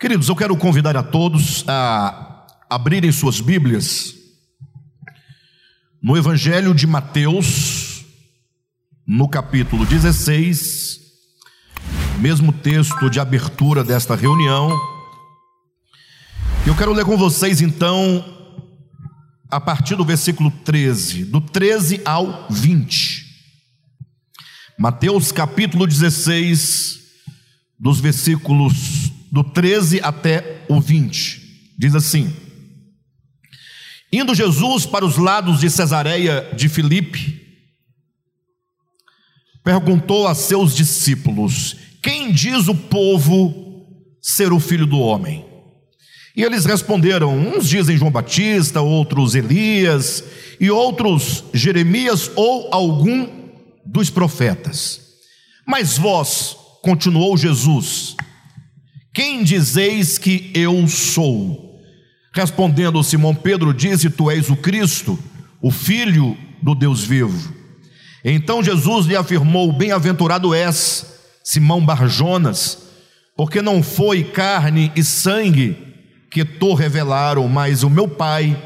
Queridos, eu quero convidar a todos a abrirem suas Bíblias no Evangelho de Mateus, no capítulo 16, mesmo texto de abertura desta reunião. Eu quero ler com vocês então, a partir do versículo 13, do 13 ao 20. Mateus capítulo 16, dos versículos do 13 até o 20. Diz assim: Indo Jesus para os lados de Cesareia de Filipe, perguntou a seus discípulos: Quem diz o povo ser o filho do homem? E eles responderam: Uns dizem João Batista, outros Elias, e outros Jeremias ou algum dos profetas. Mas vós, continuou Jesus, quem dizeis que eu sou? Respondendo Simão Pedro, disse: Tu és o Cristo, o Filho do Deus vivo. Então Jesus lhe afirmou: Bem-aventurado és, Simão Barjonas, porque não foi carne e sangue que te revelaram, mas o meu Pai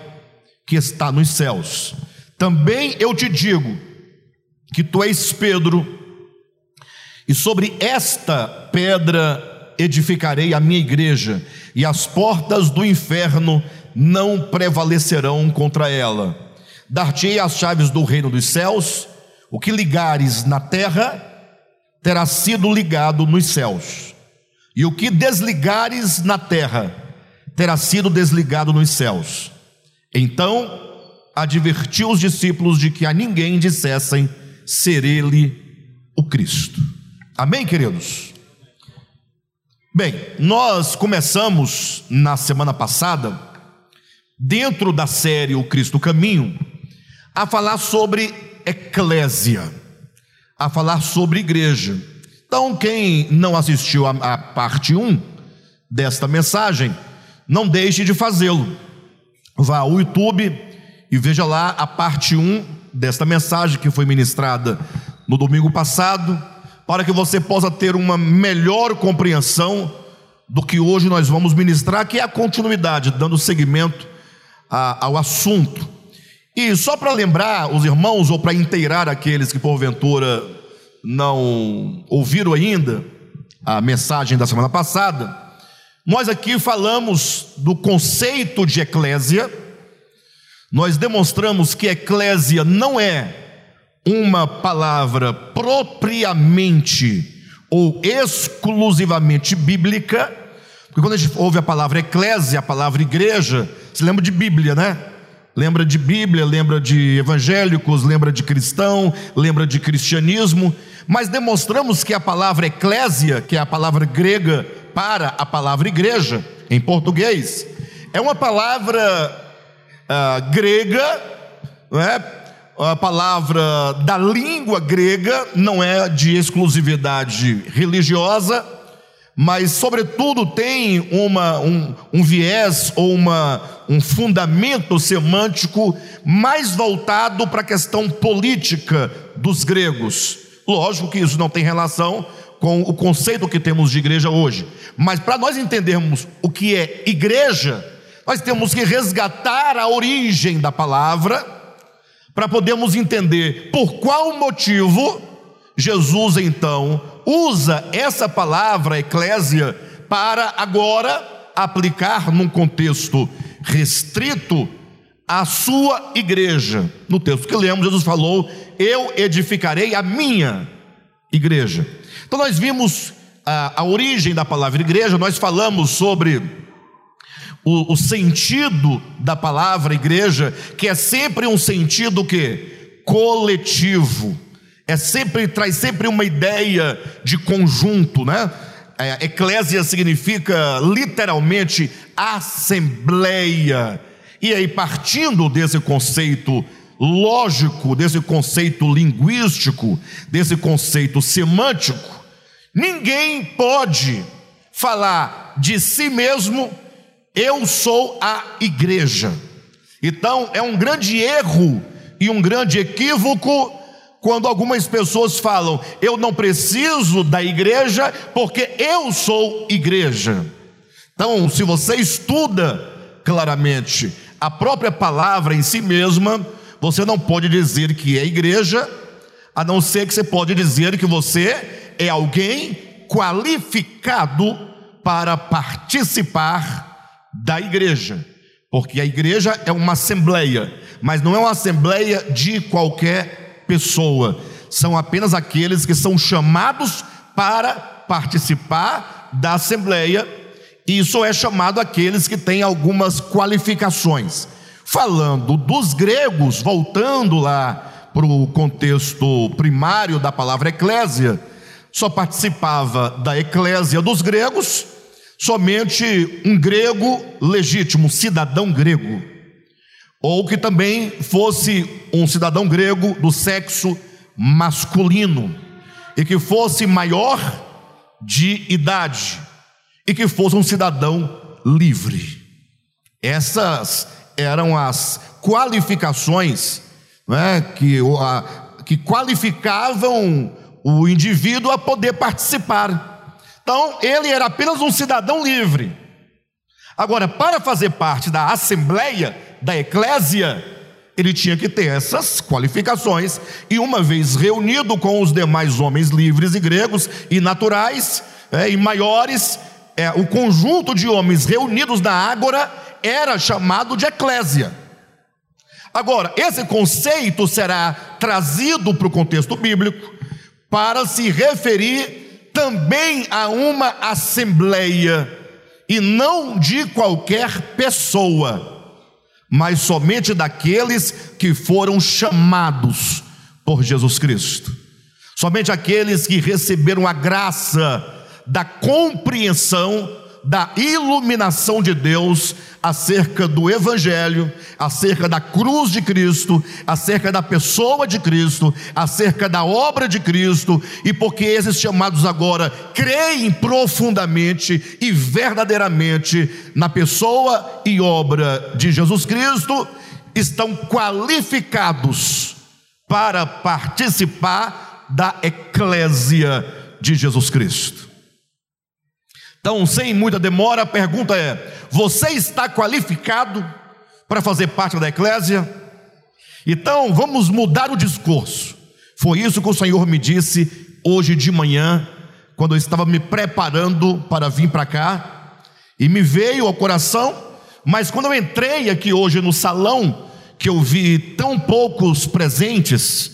que está nos céus. Também eu te digo que tu és Pedro, e sobre esta pedra edificarei a minha igreja, e as portas do inferno não prevalecerão contra ela. Dar-te-ei as chaves do reino dos céus, o que ligares na terra terá sido ligado nos céus, e o que desligares na terra terá sido desligado nos céus. Então advertiu os discípulos de que a ninguém dissessem ser ele o Cristo. Amém, queridos? Bem, nós começamos na semana passada, dentro da série O Cristo Caminho, a falar sobre eclésia, a falar sobre igreja. Então, quem não assistiu à parte 1 desta mensagem, não deixe de fazê-lo. Vá ao YouTube e veja lá a parte 1 desta mensagem que foi ministrada no domingo passado para que você possa ter uma melhor compreensão do que hoje nós vamos ministrar, que é a continuidade, dando seguimento a, ao assunto. E só para lembrar os irmãos, ou para inteirar aqueles que porventura não ouviram ainda a mensagem da semana passada, nós aqui falamos do conceito de eclésia, nós demonstramos que eclésia não é uma palavra propriamente ou exclusivamente bíblica, porque quando a gente ouve a palavra eclésia, a palavra igreja, se lembra de Bíblia, né? Lembra de Bíblia, lembra de evangélicos, lembra de cristão, lembra de cristianismo, mas demonstramos que a palavra eclésia, que é a palavra grega para a palavra igreja, em português, é uma palavra uh, grega, não é? A palavra da língua grega não é de exclusividade religiosa, mas, sobretudo, tem uma, um, um viés ou uma, um fundamento semântico mais voltado para a questão política dos gregos. Lógico que isso não tem relação com o conceito que temos de igreja hoje, mas para nós entendermos o que é igreja, nós temos que resgatar a origem da palavra para podermos entender por qual motivo Jesus então usa essa palavra eclésia para agora aplicar num contexto restrito a sua igreja. No texto que lemos, Jesus falou: Eu edificarei a minha igreja. Então, nós vimos a, a origem da palavra igreja, nós falamos sobre o, o sentido da palavra igreja, que é sempre um sentido que coletivo, é sempre traz sempre uma ideia de conjunto, né? É, eclésia significa literalmente assembleia. E aí partindo desse conceito lógico, desse conceito linguístico, desse conceito semântico, ninguém pode falar de si mesmo eu sou a igreja. Então, é um grande erro e um grande equívoco quando algumas pessoas falam: eu não preciso da igreja porque eu sou igreja. Então, se você estuda claramente a própria palavra em si mesma, você não pode dizer que é igreja, a não ser que você pode dizer que você é alguém qualificado para participar da igreja. Porque a igreja é uma assembleia, mas não é uma assembleia de qualquer pessoa. São apenas aqueles que são chamados para participar da assembleia, e isso é chamado aqueles que têm algumas qualificações. Falando dos gregos, voltando lá para o contexto primário da palavra eclésia, só participava da eclésia dos gregos somente um grego legítimo, cidadão grego, ou que também fosse um cidadão grego do sexo masculino, e que fosse maior de idade, e que fosse um cidadão livre. Essas eram as qualificações né, que, a, que qualificavam o indivíduo a poder participar então, ele era apenas um cidadão livre. Agora, para fazer parte da assembleia, da eclésia, ele tinha que ter essas qualificações, e uma vez reunido com os demais homens livres e gregos e naturais, é, e maiores, é, o conjunto de homens reunidos na ágora era chamado de eclésia. Agora, esse conceito será trazido para o contexto bíblico para se referir também a uma assembleia, e não de qualquer pessoa, mas somente daqueles que foram chamados por Jesus Cristo, somente aqueles que receberam a graça da compreensão da iluminação de Deus acerca do Evangelho, acerca da cruz de Cristo, acerca da pessoa de Cristo, acerca da obra de Cristo, e porque esses chamados agora creem profundamente e verdadeiramente na pessoa e obra de Jesus Cristo, estão qualificados para participar da eclésia de Jesus Cristo. Então, sem muita demora, a pergunta é: você está qualificado para fazer parte da eclésia? Então, vamos mudar o discurso. Foi isso que o Senhor me disse hoje de manhã, quando eu estava me preparando para vir para cá, e me veio ao coração, mas quando eu entrei aqui hoje no salão, que eu vi tão poucos presentes,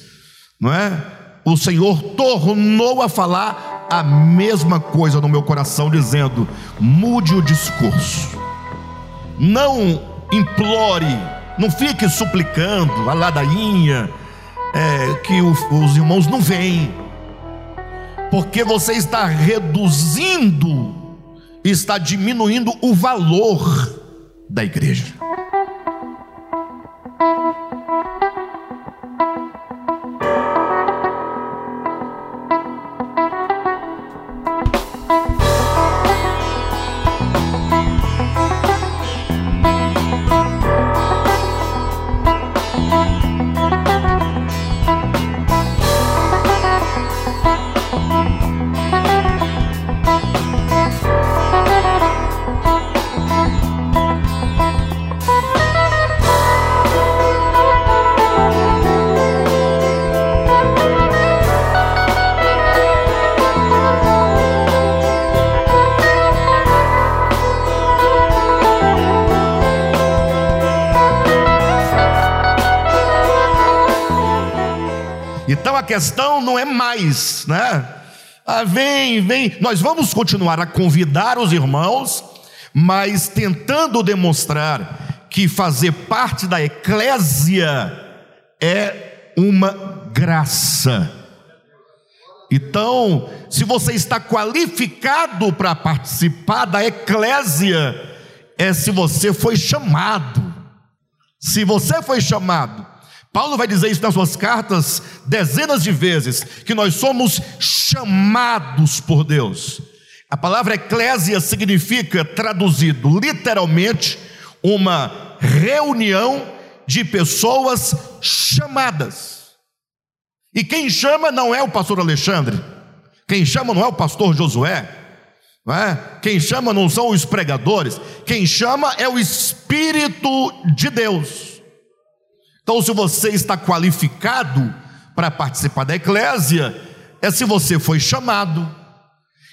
não é? O Senhor tornou a falar a mesma coisa no meu coração, dizendo: mude o discurso, não implore, não fique suplicando, a ladainha, é, que o, os irmãos não vêm, porque você está reduzindo, está diminuindo o valor da igreja. Questão não é mais, né? Ah, vem, vem. Nós vamos continuar a convidar os irmãos, mas tentando demonstrar que fazer parte da eclésia é uma graça. Então, se você está qualificado para participar da eclésia, é se você foi chamado. Se você foi chamado, Paulo vai dizer isso nas suas cartas dezenas de vezes, que nós somos chamados por Deus. A palavra eclésia significa, traduzido literalmente, uma reunião de pessoas chamadas. E quem chama não é o pastor Alexandre, quem chama não é o pastor Josué, Não é? Quem chama não são os pregadores, quem chama é o Espírito de Deus. Então, se você está qualificado para participar da eclésia, é se você foi chamado.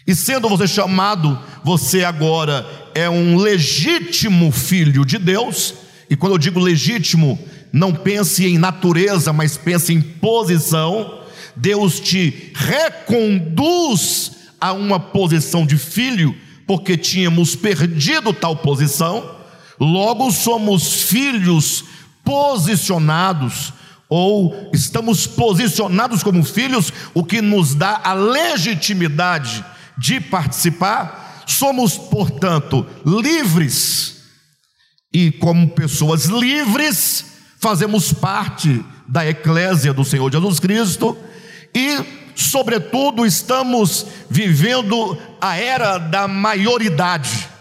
E sendo você chamado, você agora é um legítimo filho de Deus. E quando eu digo legítimo, não pense em natureza, mas pense em posição. Deus te reconduz a uma posição de filho, porque tínhamos perdido tal posição, logo somos filhos posicionados, ou estamos posicionados como filhos, o que nos dá a legitimidade de participar, somos, portanto, livres, e como pessoas livres, fazemos parte da eclésia do Senhor Jesus Cristo, e sobretudo, estamos vivendo a era da maioridade.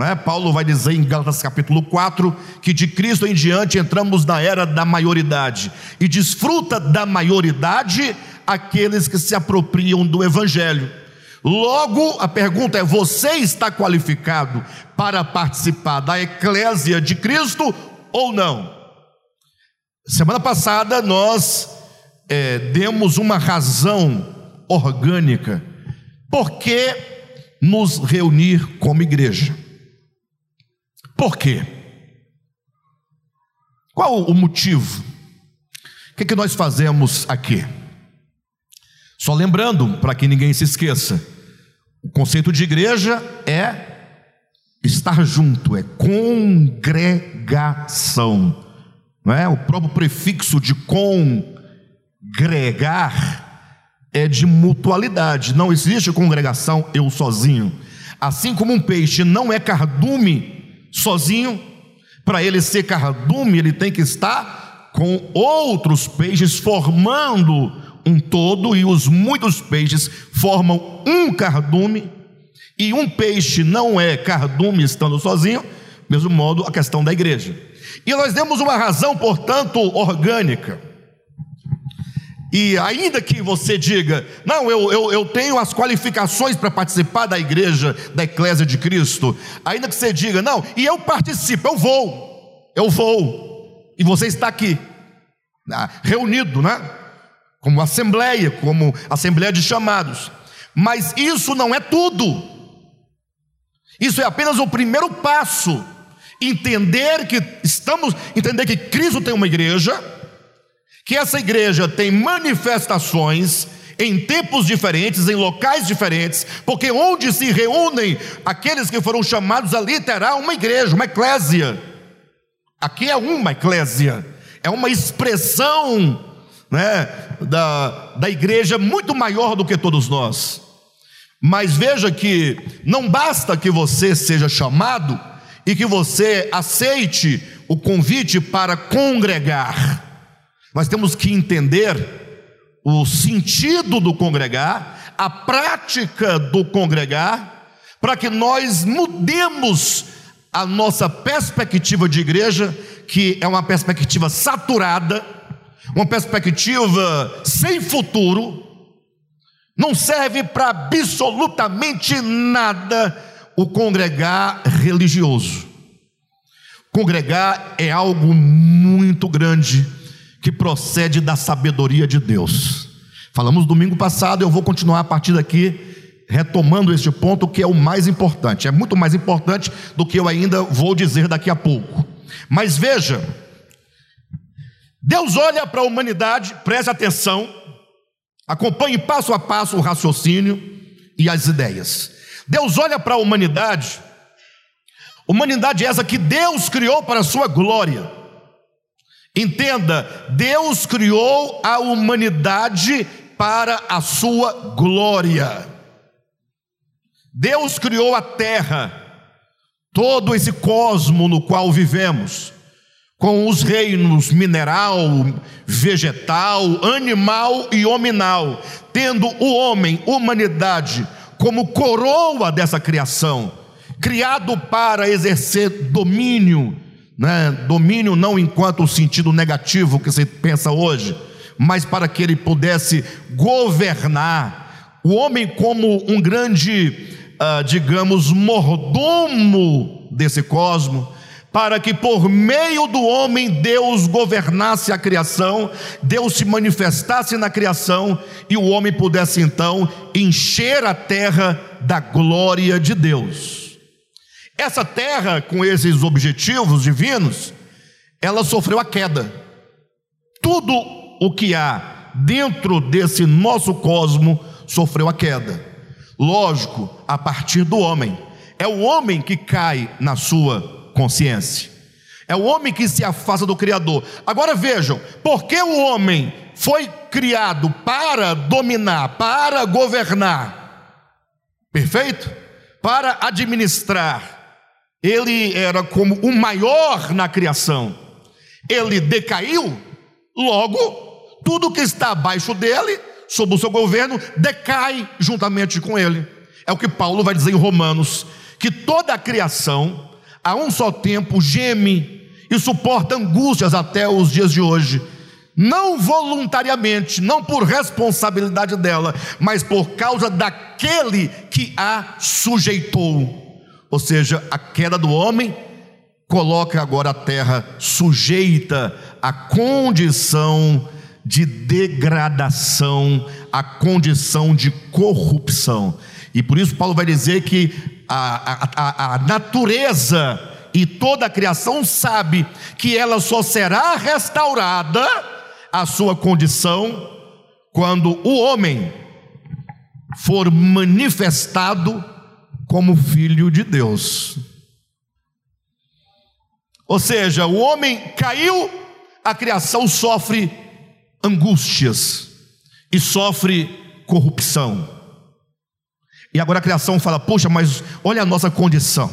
É? Paulo vai dizer em Gálatas capítulo 4 que de Cristo em diante entramos na era da maioridade, e desfruta da maioridade aqueles que se apropriam do Evangelho. Logo, a pergunta é: você está qualificado para participar da eclésia de Cristo ou não? Semana passada nós é, demos uma razão orgânica por que nos reunir como igreja. Por quê? Qual o motivo? O que, é que nós fazemos aqui? Só lembrando, para que ninguém se esqueça, o conceito de igreja é estar junto, é congregação. Não é? O próprio prefixo de Congregar é de mutualidade, não existe congregação eu sozinho. Assim como um peixe não é cardume sozinho, para ele ser cardume, ele tem que estar com outros peixes formando um todo, e os muitos peixes formam um cardume, e um peixe não é cardume estando sozinho, mesmo modo a questão da igreja. E nós temos uma razão, portanto, orgânica. E ainda que você diga, não, eu, eu, eu tenho as qualificações para participar da igreja, da eclésia de Cristo, ainda que você diga, não, e eu participo, eu vou, eu vou, e você está aqui, né, reunido, né? Como assembleia, como assembleia de chamados, mas isso não é tudo, isso é apenas o primeiro passo, entender que estamos, entender que Cristo tem uma igreja, que essa igreja tem manifestações em tempos diferentes, em locais diferentes, porque onde se reúnem aqueles que foram chamados ali terá uma igreja, uma eclésia. Aqui é uma eclésia, é uma expressão né, da, da igreja muito maior do que todos nós. Mas veja que não basta que você seja chamado e que você aceite o convite para congregar. Nós temos que entender o sentido do congregar, a prática do congregar, para que nós mudemos a nossa perspectiva de igreja, que é uma perspectiva saturada, uma perspectiva sem futuro, não serve para absolutamente nada o congregar religioso. Congregar é algo muito grande que procede da sabedoria de Deus. Falamos domingo passado, eu vou continuar a partir daqui retomando este ponto que é o mais importante. É muito mais importante do que eu ainda vou dizer daqui a pouco. Mas veja, Deus olha para a humanidade, preste atenção, acompanhe passo a passo o raciocínio e as ideias. Deus olha para a humanidade, humanidade essa que Deus criou para a sua glória. Entenda, Deus criou a humanidade para a sua glória. Deus criou a terra, todo esse cosmo no qual vivemos, com os reinos mineral, vegetal, animal e hominal, tendo o homem, humanidade, como coroa dessa criação, criado para exercer domínio né? domínio não enquanto o sentido negativo que você pensa hoje, mas para que ele pudesse governar. O homem, como um grande ah, digamos, mordomo desse cosmo, para que por meio do homem Deus governasse a criação, Deus se manifestasse na criação e o homem pudesse então encher a terra da glória de Deus. Essa terra, com esses objetivos divinos, ela sofreu a queda. Tudo o que há dentro desse nosso cosmo sofreu a queda. Lógico, a partir do homem. É o homem que cai na sua consciência. É o homem que se afasta do Criador. Agora vejam, porque o homem foi criado para dominar, para governar, perfeito? Para administrar. Ele era como o maior na criação. Ele decaiu, logo, tudo que está abaixo dele, sob o seu governo, decai juntamente com ele. É o que Paulo vai dizer em Romanos: que toda a criação a um só tempo geme e suporta angústias até os dias de hoje, não voluntariamente, não por responsabilidade dela, mas por causa daquele que a sujeitou. Ou seja, a queda do homem coloca agora a terra sujeita à condição de degradação, à condição de corrupção. E por isso Paulo vai dizer que a, a, a natureza e toda a criação sabe que ela só será restaurada a sua condição quando o homem for manifestado como filho de Deus. Ou seja, o homem caiu, a criação sofre angústias e sofre corrupção. E agora a criação fala: Poxa, mas olha a nossa condição.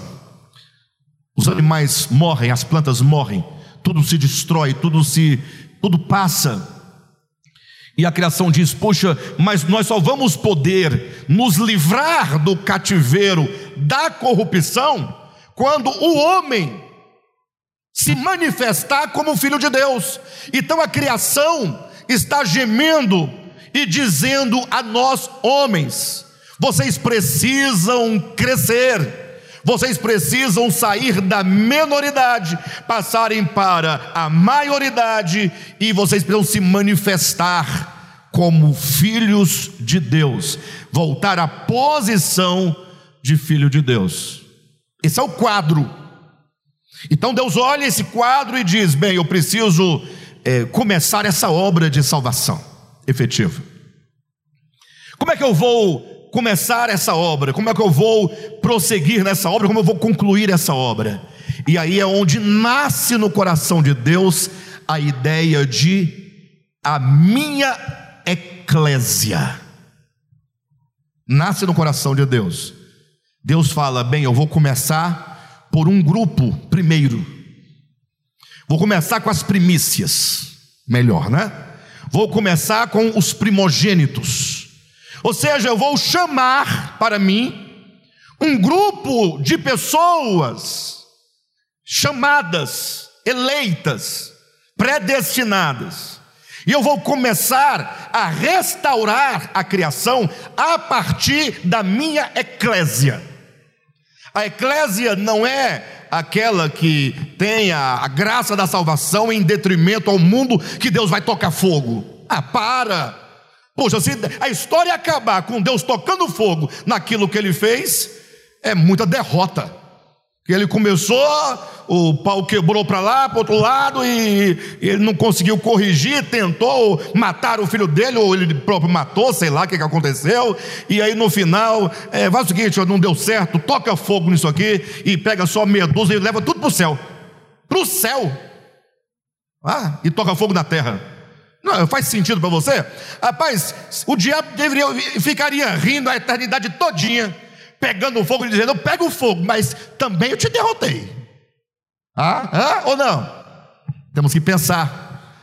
Os animais morrem, as plantas morrem, tudo se destrói, tudo se, tudo passa. E a criação diz: Poxa, mas nós só vamos poder nos livrar do cativeiro da corrupção quando o homem se manifestar como filho de Deus. Então a criação está gemendo e dizendo a nós, homens: vocês precisam crescer. Vocês precisam sair da menoridade, passarem para a maioridade e vocês precisam se manifestar como filhos de Deus, voltar à posição de filho de Deus. Esse é o quadro. Então Deus olha esse quadro e diz: Bem, eu preciso é, começar essa obra de salvação efetiva. Como é que eu vou começar essa obra? Como é que eu vou prosseguir nessa obra? Como eu vou concluir essa obra? E aí é onde nasce no coração de Deus a ideia de a minha eclésia. Nasce no coração de Deus. Deus fala: bem, eu vou começar por um grupo primeiro. Vou começar com as primícias, melhor, né? Vou começar com os primogênitos. Ou seja, eu vou chamar para mim um grupo de pessoas chamadas, eleitas, predestinadas. E eu vou começar a restaurar a criação a partir da minha eclésia. A eclésia não é aquela que tem a, a graça da salvação em detrimento ao mundo que Deus vai tocar fogo. Ah, para! Poxa, se a história acabar com Deus tocando fogo naquilo que ele fez, é muita derrota. Ele começou, o pau quebrou para lá, para outro lado, e, ele não conseguiu corrigir, tentou matar o filho dele, ou ele próprio matou, sei lá o que, que aconteceu, e aí no final, é, faz o seguinte: não deu certo, toca fogo nisso aqui, e pega só meia e leva tudo para o céu. Para o céu. Ah, e toca fogo na terra. Não, faz sentido para você? Rapaz, o diabo deveria, ficaria rindo a eternidade todinha, pegando fogo e dizendo: Eu pego o fogo, mas também eu te derrotei. Ah, ah ou não? Temos que pensar.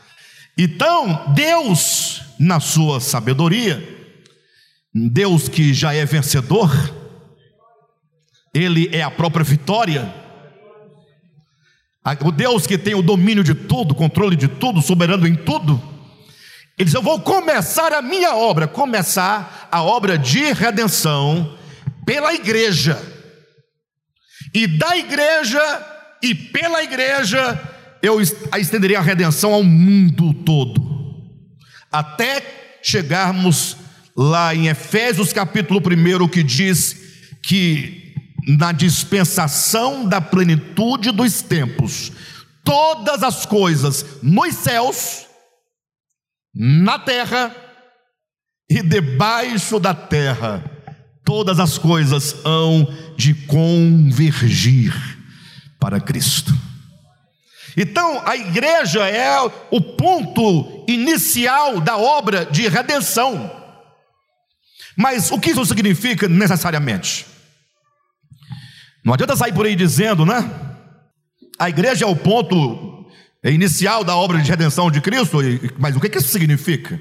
Então, Deus, na sua sabedoria, Deus que já é vencedor, Ele é a própria vitória. O Deus que tem o domínio de tudo, controle de tudo, soberano em tudo, ele diz: Eu vou começar a minha obra, começar a obra de redenção pela igreja. E da igreja e pela igreja eu estenderia a redenção ao mundo todo. Até chegarmos lá em Efésios capítulo 1, que diz que na dispensação da plenitude dos tempos, todas as coisas nos céus, na terra e debaixo da terra, todas as coisas hão de convergir para Cristo. Então, a igreja é o ponto inicial da obra de redenção. Mas o que isso significa necessariamente? Não adianta sair por aí dizendo, né? A igreja é o ponto inicial da obra de redenção de Cristo, mas o que isso significa?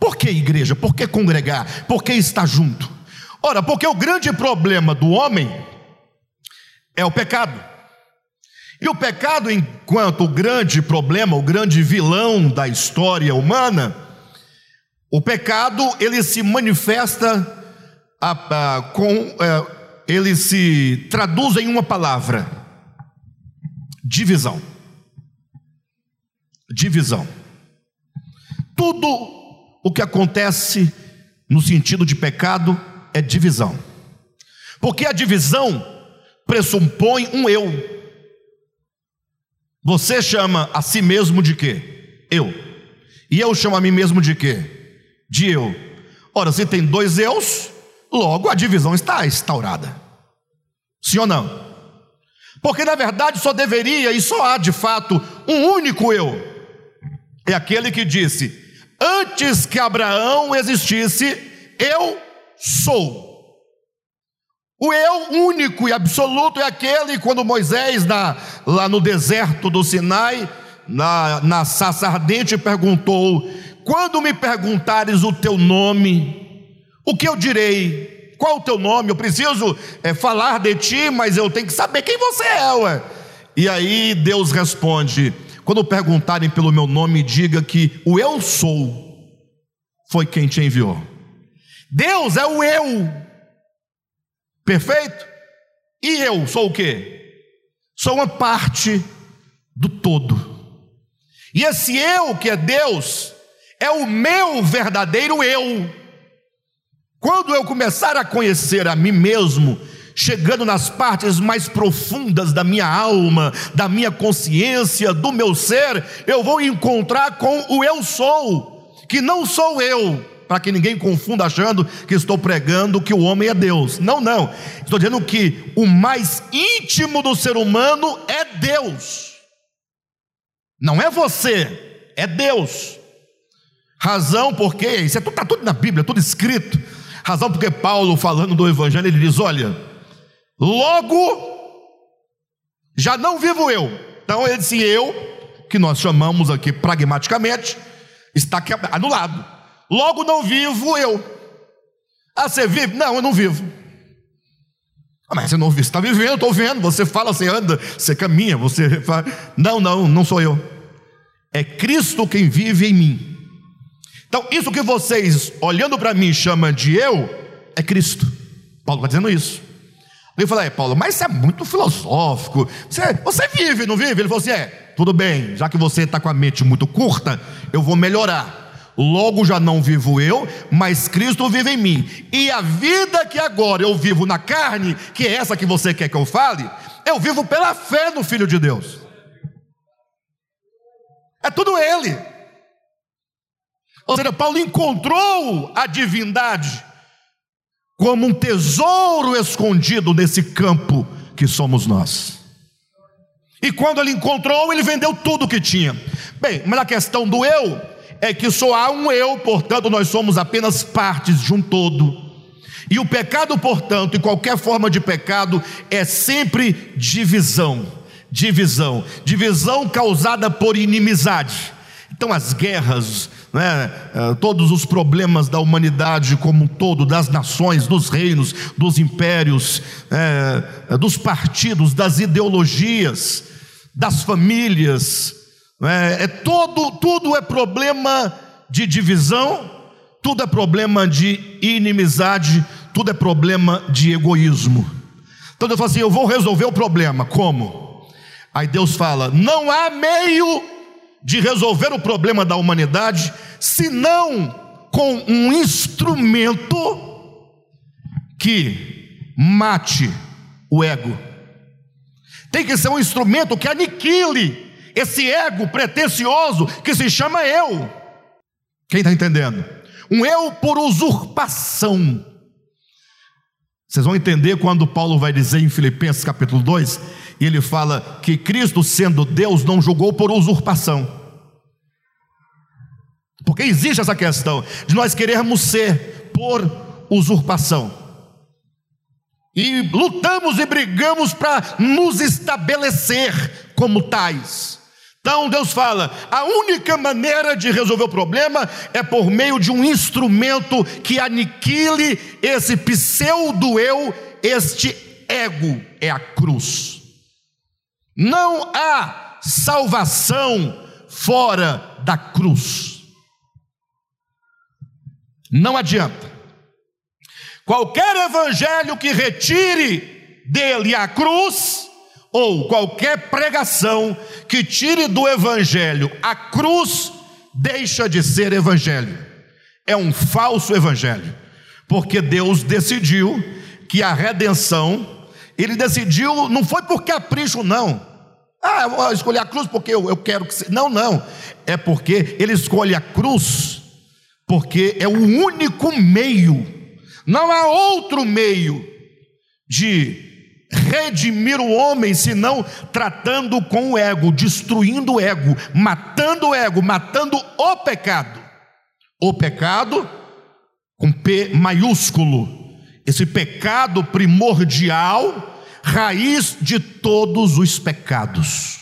Por que igreja? Por que congregar? Por que estar junto? Ora, porque o grande problema do homem é o pecado. E o pecado, enquanto o grande problema, o grande vilão da história humana, o pecado ele se manifesta a, a, com, é, ele se traduz em uma palavra: divisão. Divisão. Tudo o que acontece no sentido de pecado é divisão, porque a divisão pressupõe um eu. Você chama a si mesmo de quê? Eu. E eu chamo a mim mesmo de quê? De eu. Ora, se tem dois eus, logo a divisão está instaurada. Sim ou não? Porque na verdade só deveria e só há de fato um único eu. É aquele que disse: Antes que Abraão existisse, eu sou. O eu único e absoluto é aquele quando Moisés, na, lá no deserto do Sinai, na, na saça ardente, perguntou: Quando me perguntares o teu nome, o que eu direi? Qual o teu nome? Eu preciso é, falar de ti, mas eu tenho que saber quem você é, ué. E aí Deus responde: Quando perguntarem pelo meu nome, diga que o eu sou foi quem te enviou. Deus é o eu. Perfeito? E eu sou o quê? Sou uma parte do todo. E esse eu que é Deus é o meu verdadeiro eu. Quando eu começar a conhecer a mim mesmo, chegando nas partes mais profundas da minha alma, da minha consciência, do meu ser, eu vou encontrar com o eu sou, que não sou eu, para que ninguém confunda achando que estou pregando que o homem é Deus. Não, não. Estou dizendo que o mais íntimo do ser humano é Deus. Não é você, é Deus. Razão porque, isso está é tudo na Bíblia, tudo escrito. Razão porque Paulo, falando do Evangelho, ele diz: Olha, logo já não vivo eu. Então ele disse: Eu, que nós chamamos aqui pragmaticamente, está anulado. Logo não vivo eu. Ah, você vive? Não, eu não vivo. Ah, mas você não vive, está vivendo, estou vendo. Você fala, você anda, você caminha, você fala. Não, não, não sou eu. É Cristo quem vive em mim. Então, isso que vocês, olhando para mim, chamam de eu, é Cristo. Paulo está dizendo isso. Eu falei, é, Paulo, mas isso é muito filosófico. Você, você vive, não vive? Ele falou assim: é, tudo bem, já que você está com a mente muito curta, eu vou melhorar. Logo já não vivo eu, mas Cristo vive em mim. E a vida que agora eu vivo na carne, que é essa que você quer que eu fale, eu vivo pela fé no Filho de Deus. É tudo Ele. Ou seja, Paulo encontrou a divindade como um tesouro escondido nesse campo que somos nós. E quando ele encontrou, ele vendeu tudo o que tinha. Bem, mas a questão do eu é que só há um eu, portanto, nós somos apenas partes de um todo. E o pecado, portanto, e qualquer forma de pecado, é sempre divisão. Divisão. Divisão causada por inimizade. Então, as guerras, né, eh, todos os problemas da humanidade como um todo, das nações, dos reinos, dos impérios, é, dos partidos, das ideologias, das famílias, é, é todo, tudo é problema de divisão, tudo é problema de inimizade, tudo é problema de egoísmo. Então Deus fala assim: eu vou resolver o problema. Como? Aí Deus fala: não há meio de resolver o problema da humanidade senão com um instrumento que mate o ego. Tem que ser um instrumento que aniquile esse ego pretensioso que se chama eu. Quem está entendendo? Um eu por usurpação. Vocês vão entender quando Paulo vai dizer em Filipenses capítulo 2, e ele fala que Cristo, sendo Deus, não julgou por usurpação. Porque existe essa questão de nós querermos ser por usurpação. E lutamos e brigamos para nos estabelecer como tais. Então Deus fala: a única maneira de resolver o problema é por meio de um instrumento que aniquile esse pseudo-eu, este ego, é a cruz. Não há salvação fora da cruz. Não adianta. Qualquer evangelho que retire dele a cruz, ou qualquer pregação que tire do evangelho a cruz, deixa de ser evangelho. É um falso evangelho, porque Deus decidiu que a redenção, ele decidiu, não foi por capricho, não. Ah, eu vou escolher a cruz porque eu, eu quero que. Não, não. É porque ele escolhe a cruz, porque é o único meio, não há outro meio de redimir o homem, senão tratando com o ego, destruindo o ego, matando o ego, matando o pecado. O pecado com P maiúsculo, esse pecado primordial, raiz de todos os pecados.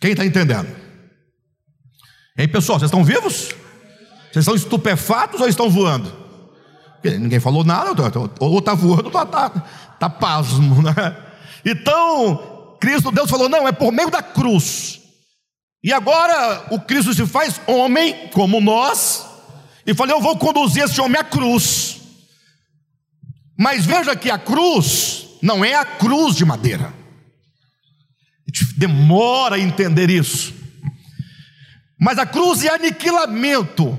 Quem está entendendo? Ei, pessoal, vocês estão vivos? Vocês estão estupefatos ou estão voando? Ninguém falou nada, ou está voando, ou está tá, tá pasmo, né? Então, Cristo, Deus falou: não, é por meio da cruz. E agora o Cristo se faz homem, como nós, e falou: eu vou conduzir esse homem à cruz. Mas veja que a cruz não é a cruz de madeira. A gente demora a entender isso. Mas a cruz é aniquilamento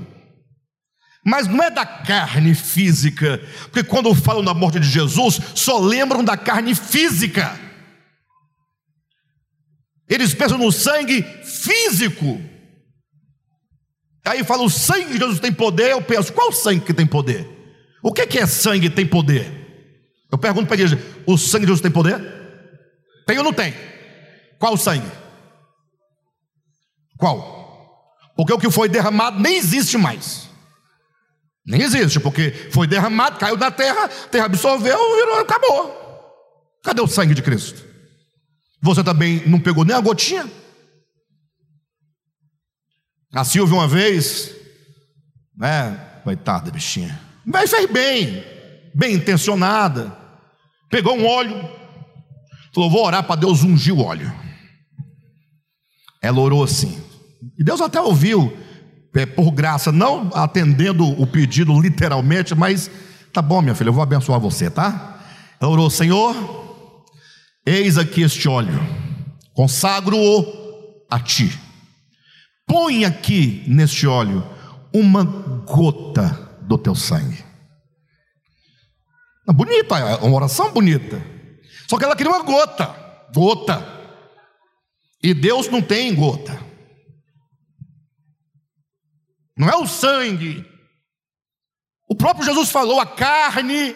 mas não é da carne física, porque quando falam da morte de Jesus, só lembram da carne física. Eles pensam no sangue físico. Aí falam, o sangue de Jesus tem poder. Eu penso, qual sangue que tem poder? O que é sangue que tem poder? Eu pergunto para a igreja, o sangue de Jesus tem poder? Tem ou não tem? Qual sangue? Qual? Porque o que foi derramado nem existe mais. Nem existe, porque foi derramado, caiu da terra, a terra absorveu, virou, acabou. Cadê o sangue de Cristo? Você também não pegou nem a gotinha? A Silvia uma vez, né? Coitada, bichinha. Mas fez bem, bem intencionada. Pegou um óleo, falou: vou orar para Deus ungir o óleo. Ela orou assim. E Deus até ouviu é, por graça, não atendendo o pedido literalmente, mas tá bom, minha filha, eu vou abençoar você, tá? Ela orou, Senhor, eis aqui este óleo, consagro-o a ti. Põe aqui neste óleo uma gota do teu sangue. Bonita, é uma oração bonita. Só que ela queria uma gota, gota. E Deus não tem gota não é o sangue. O próprio Jesus falou: a carne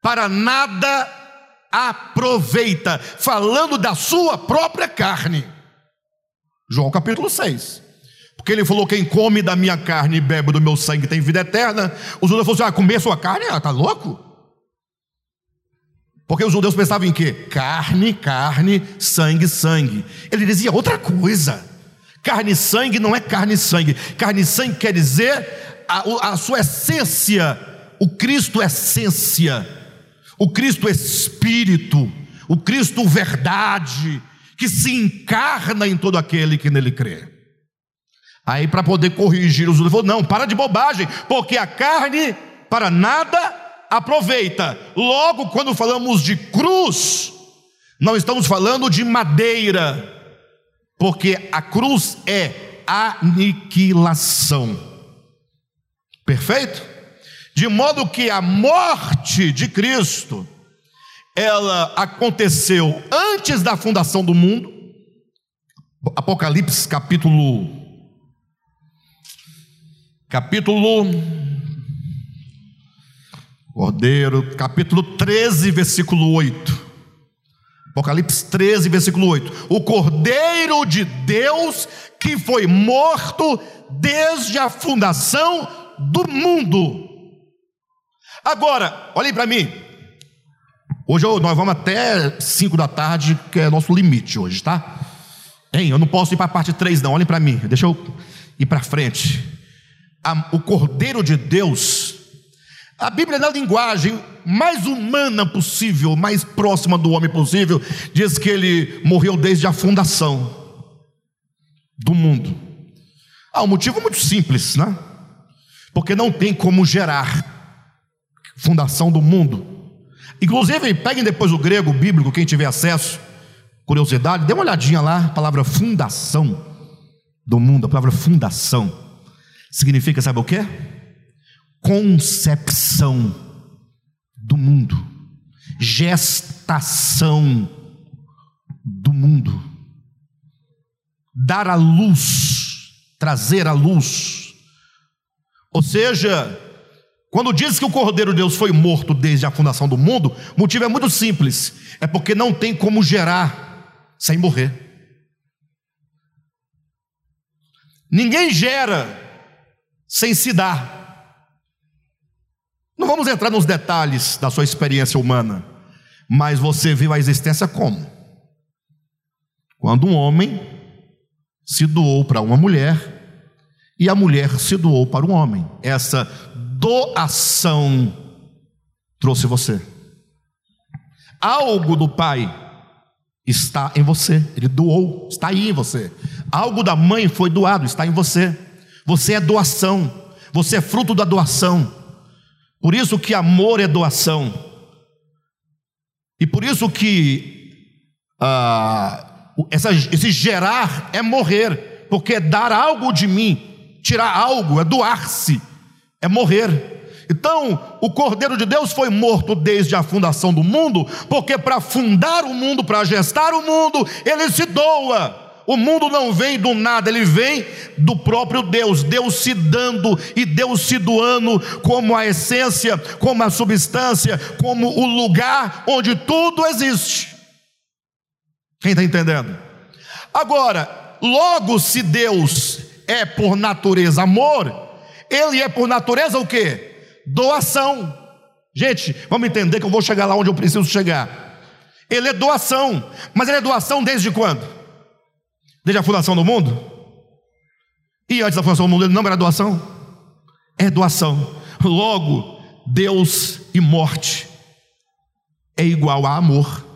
para nada aproveita, falando da sua própria carne. João capítulo 6. Porque ele falou: quem come da minha carne e bebe do meu sangue tem vida eterna. Os judeus falaram assim: ah, comer sua carne? Ah, tá louco? Porque os judeus pensavam em quê? Carne, carne, sangue, sangue. Ele dizia outra coisa. Carne e sangue não é carne e sangue. Carne e sangue quer dizer a, a sua essência. O Cristo essência. O Cristo espírito. O Cristo verdade. Que se encarna em todo aquele que nele crê. Aí, para poder corrigir os outros, falou: não, para de bobagem, porque a carne para nada aproveita. Logo, quando falamos de cruz, não estamos falando de madeira, porque a cruz é aniquilação. Perfeito? De modo que a morte de Cristo, ela aconteceu antes da fundação do mundo. Apocalipse capítulo capítulo Cordeiro, capítulo 13, versículo 8. Apocalipse 13, versículo 8. O Cordeiro de Deus que foi morto desde a fundação do mundo. Agora, olhem para mim. Hoje nós vamos até 5 da tarde, que é nosso limite hoje, tá? Hein, eu não posso ir para a parte 3, não. Olhem para mim. Deixa eu ir para frente. o Cordeiro de Deus a Bíblia, na linguagem mais humana possível, mais próxima do homem possível, diz que ele morreu desde a fundação do mundo. Ah, um motivo muito simples, né? Porque não tem como gerar fundação do mundo. Inclusive, peguem depois o grego bíblico, quem tiver acesso, curiosidade, dê uma olhadinha lá, a palavra fundação do mundo, a palavra fundação significa, sabe o que? Concepção do mundo, gestação do mundo, dar a luz, trazer a luz. Ou seja, quando diz que o Cordeiro de Deus foi morto desde a fundação do mundo, o motivo é muito simples: é porque não tem como gerar sem morrer. Ninguém gera sem se dar. Não vamos entrar nos detalhes da sua experiência humana, mas você viu a existência como? Quando um homem se doou para uma mulher e a mulher se doou para um homem. Essa doação trouxe você. Algo do pai está em você, ele doou, está aí em você. Algo da mãe foi doado, está em você. Você é doação, você é fruto da doação. Por isso que amor é doação. E por isso que ah, essa, esse gerar é morrer, porque é dar algo de mim, tirar algo, é doar-se, é morrer. Então, o Cordeiro de Deus foi morto desde a fundação do mundo, porque para fundar o mundo, para gestar o mundo, ele se doa. O mundo não vem do nada, ele vem do próprio Deus, Deus se dando e Deus se doando como a essência, como a substância, como o lugar onde tudo existe. Quem está entendendo? Agora, logo se Deus é por natureza amor, ele é por natureza o que? Doação. Gente, vamos entender que eu vou chegar lá onde eu preciso chegar. Ele é doação, mas ele é doação desde quando? Desde a fundação do mundo? E antes da fundação do mundo ele não era doação? É doação. Logo, Deus e morte é igual a amor.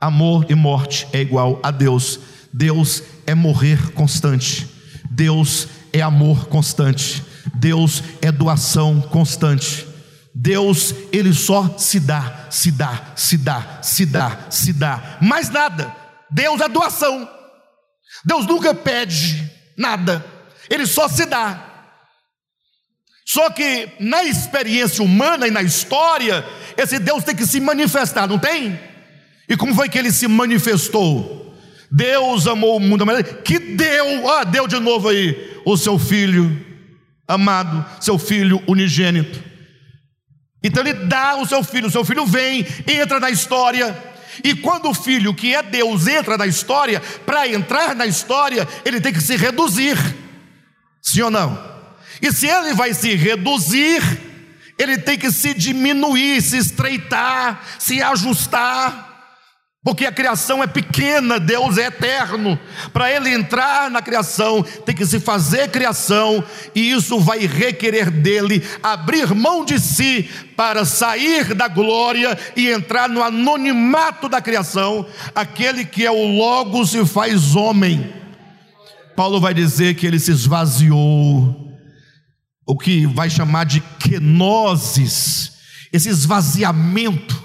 Amor e morte é igual a Deus. Deus é morrer constante. Deus é amor constante. Deus é doação constante. Deus, ele só se dá, se dá, se dá, se dá, se dá. Mais nada. Deus é doação. Deus nunca pede nada, ele só se dá. Só que na experiência humana e na história, esse Deus tem que se manifestar, não tem? E como foi que ele se manifestou? Deus amou o mundo, que deu, ah, deu de novo aí, o seu filho amado, seu filho unigênito. Então ele dá o seu filho, o seu filho vem, entra na história, e quando o filho, que é Deus, entra na história, para entrar na história, ele tem que se reduzir. Sim ou não? E se ele vai se reduzir, ele tem que se diminuir, se estreitar, se ajustar porque a criação é pequena, Deus é eterno. Para ele entrar na criação, tem que se fazer criação, e isso vai requerer dele abrir mão de si para sair da glória e entrar no anonimato da criação. Aquele que é o Logo se faz homem. Paulo vai dizer que ele se esvaziou, o que vai chamar de kenosis esse esvaziamento,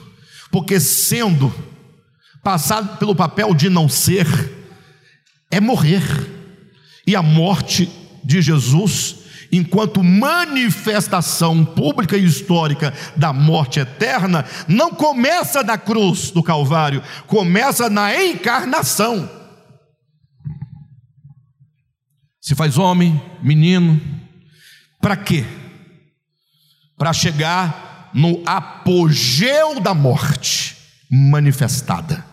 porque sendo passado pelo papel de não ser, é morrer. E a morte de Jesus, enquanto manifestação pública e histórica da morte eterna, não começa na cruz do Calvário, começa na encarnação. Se faz homem, menino, para quê? Para chegar no apogeu da morte manifestada,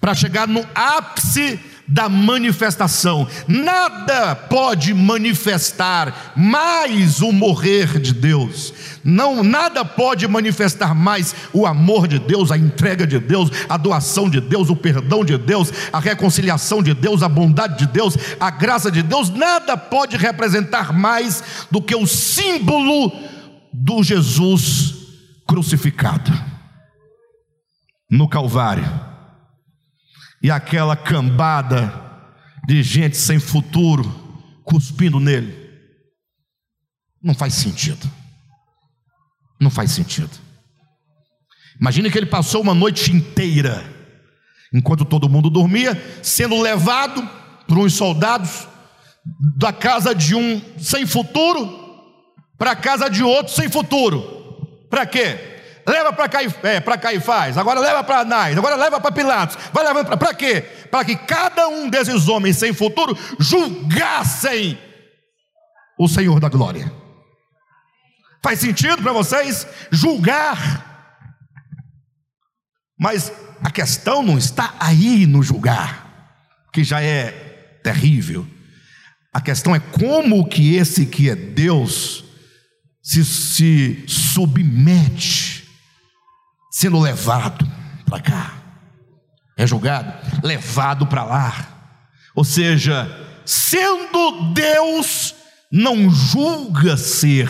para chegar no ápice da manifestação. Nada pode manifestar mais o morrer de Deus. Não, nada pode manifestar mais o amor de Deus, a entrega de Deus, a doação de Deus, o perdão de Deus, a reconciliação de Deus, a bondade de Deus, a graça de Deus. Nada pode representar mais do que o símbolo do Jesus crucificado no Calvário e aquela cambada de gente sem futuro cuspindo nele. Não faz sentido. Não faz sentido. Imagine que ele passou uma noite inteira, enquanto todo mundo dormia, sendo levado por uns soldados da casa de um sem futuro para a casa de outro sem futuro. Para quê? Leva para Caif, é, Caifás, agora leva para Anás, agora leva para Pilatos, vai levando para quê? Para que cada um desses homens sem futuro julgassem o Senhor da glória. Faz sentido para vocês? Julgar. Mas a questão não está aí no julgar, que já é terrível. A questão é como que esse que é Deus se, se submete sendo levado para cá, é julgado, levado para lá. Ou seja, sendo Deus, não julga ser.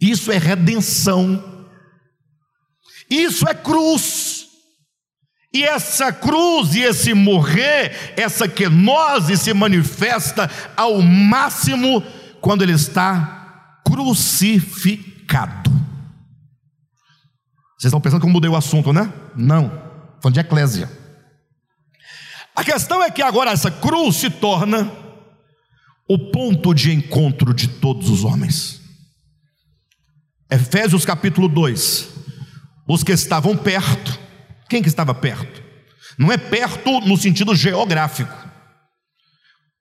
Isso é redenção. Isso é cruz. E essa cruz e esse morrer, essa quenose se manifesta ao máximo quando ele está crucificado. Vocês estão pensando que eu mudei o assunto, né? Não. Falando de eclésia. A questão é que agora essa cruz se torna o ponto de encontro de todos os homens. Efésios capítulo 2. Os que estavam perto. Quem que estava perto? Não é perto no sentido geográfico.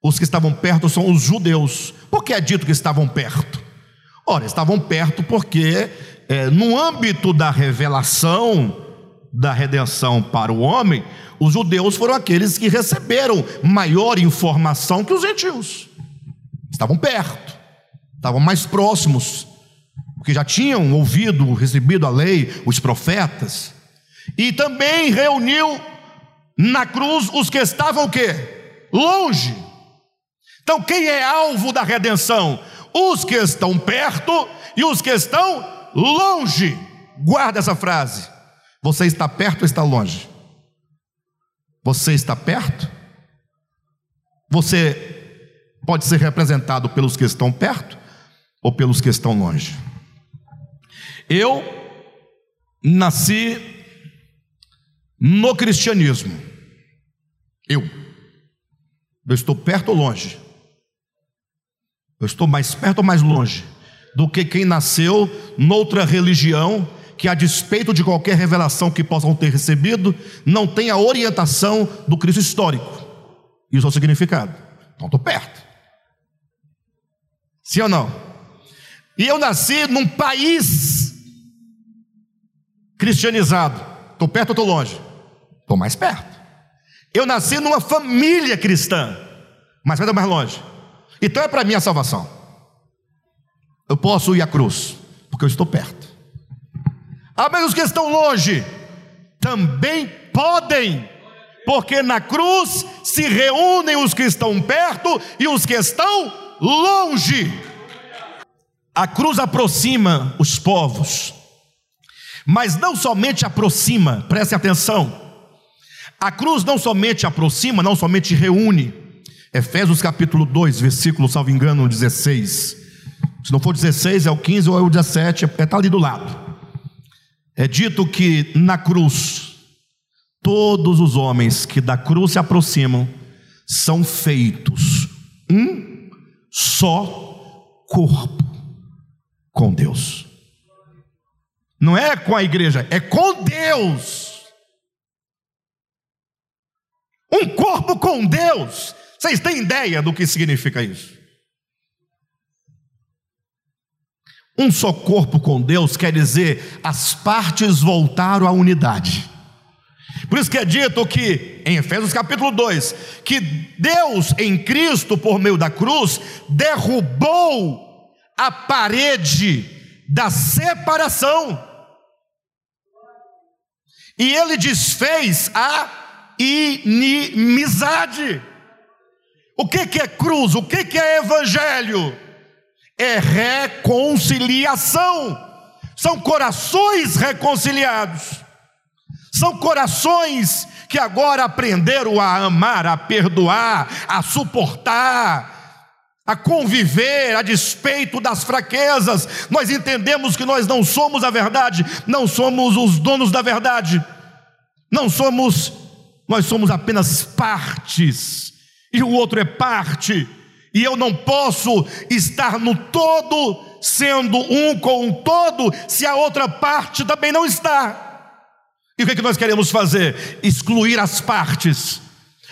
Os que estavam perto são os judeus. Por que é dito que estavam perto? Ora, estavam perto porque é, no âmbito da revelação da redenção para o homem, os judeus foram aqueles que receberam maior informação que os gentios. Estavam perto, estavam mais próximos, porque já tinham ouvido, recebido a lei, os profetas. E também reuniu na cruz os que estavam o quê? Longe. Então, quem é alvo da redenção? Os que estão perto e os que estão longe. Guarda essa frase. Você está perto ou está longe? Você está perto? Você pode ser representado pelos que estão perto ou pelos que estão longe. Eu nasci no cristianismo. Eu. Eu estou perto ou longe? Eu estou mais perto ou mais longe? Do que quem nasceu noutra religião que, a despeito de qualquer revelação que possam ter recebido, não tem a orientação do Cristo histórico. Isso é o significado. Então estou perto. Sim ou não? E eu nasci num país cristianizado. Estou perto ou estou longe? Estou mais perto. Eu nasci numa família cristã, mas vai mais longe. Então é para mim a salvação. Eu posso ir à cruz, porque eu estou perto. Há menos que estão longe, também podem, porque na cruz se reúnem os que estão perto e os que estão longe. A cruz aproxima os povos, mas não somente aproxima, preste atenção. A cruz não somente aproxima, não somente reúne. Efésios capítulo 2, versículo, salvo engano, 16. Se não for 16, é o 15 ou é o 17, está é, ali do lado. é dito que na cruz, todos os homens que da cruz se aproximam são feitos um só corpo com Deus. Não é com a igreja, é com Deus. Um corpo com Deus. Vocês têm ideia do que significa isso? Um só corpo com Deus quer dizer as partes voltaram à unidade. Por isso que é dito que, em Efésios capítulo 2, que Deus em Cristo, por meio da cruz, derrubou a parede da separação. E ele desfez a inimizade. O que, que é cruz? O que, que é evangelho? É reconciliação. São corações reconciliados. São corações que agora aprenderam a amar, a perdoar, a suportar, a conviver a despeito das fraquezas. Nós entendemos que nós não somos a verdade, não somos os donos da verdade, não somos, nós somos apenas partes, e o outro é parte, e eu não posso estar no todo, sendo um com um todo, se a outra parte também não está. E o que, é que nós queremos fazer? Excluir as partes,